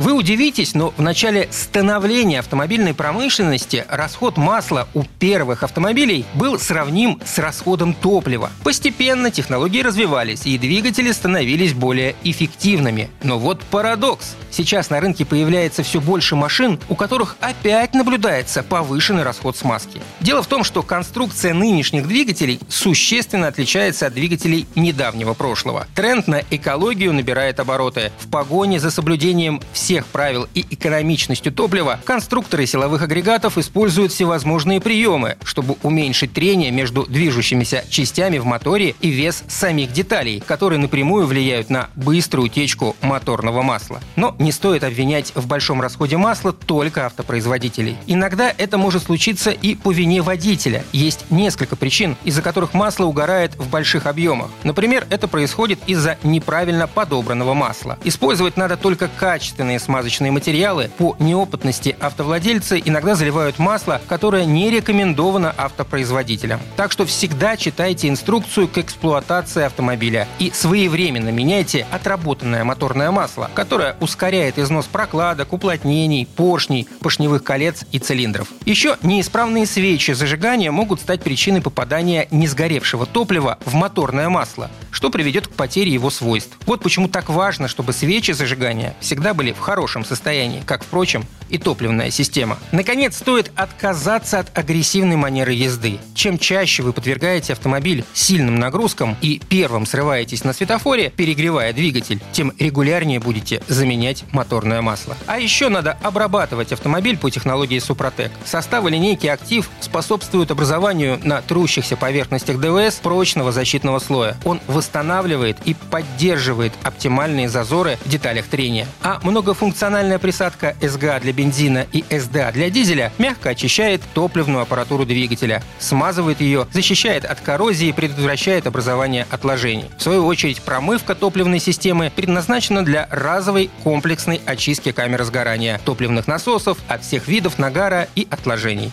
Вы удивитесь, но в начале становления автомобильной промышленности расход масла у первых автомобилей был сравним с расходом топлива. Постепенно технологии развивались, и двигатели становились более эффективными. Но вот парадокс. Сейчас на рынке появляется все больше машин, у которых опять наблюдается повышенный расход смазки. Дело в том, что конструкция нынешних двигателей существенно отличается от двигателей недавнего прошлого. Тренд на экологию набирает обороты. В погоне за соблюдением всех всех правил и экономичностью топлива, конструкторы силовых агрегатов используют всевозможные приемы, чтобы уменьшить трение между движущимися частями в моторе и вес самих деталей, которые напрямую влияют на быструю утечку моторного масла. Но не стоит обвинять в большом расходе масла только автопроизводителей. Иногда это может случиться и по вине водителя. Есть несколько причин, из-за которых масло угорает в больших объемах. Например, это происходит из-за неправильно подобранного масла. Использовать надо только качественные смазочные материалы, по неопытности автовладельцы иногда заливают масло, которое не рекомендовано автопроизводителям. Так что всегда читайте инструкцию к эксплуатации автомобиля и своевременно меняйте отработанное моторное масло, которое ускоряет износ прокладок, уплотнений, поршней, поршневых колец и цилиндров. Еще неисправные свечи зажигания могут стать причиной попадания несгоревшего топлива в моторное масло, что приведет к потере его свойств. Вот почему так важно, чтобы свечи зажигания всегда были хорошем состоянии, как, впрочем, и топливная система. Наконец, стоит отказаться от агрессивной манеры езды. Чем чаще вы подвергаете автомобиль сильным нагрузкам и первым срываетесь на светофоре, перегревая двигатель, тем регулярнее будете заменять моторное масло. А еще надо обрабатывать автомобиль по технологии Супротек. Составы линейки «Актив» способствуют образованию на трущихся поверхностях ДВС прочного защитного слоя. Он восстанавливает и поддерживает оптимальные зазоры в деталях трения. А много Многофункциональная присадка СГА для бензина и СДА для дизеля мягко очищает топливную аппаратуру двигателя, смазывает ее, защищает от коррозии и предотвращает образование отложений. В свою очередь, промывка топливной системы предназначена для разовой комплексной очистки камеры сгорания топливных насосов от всех видов нагара и отложений.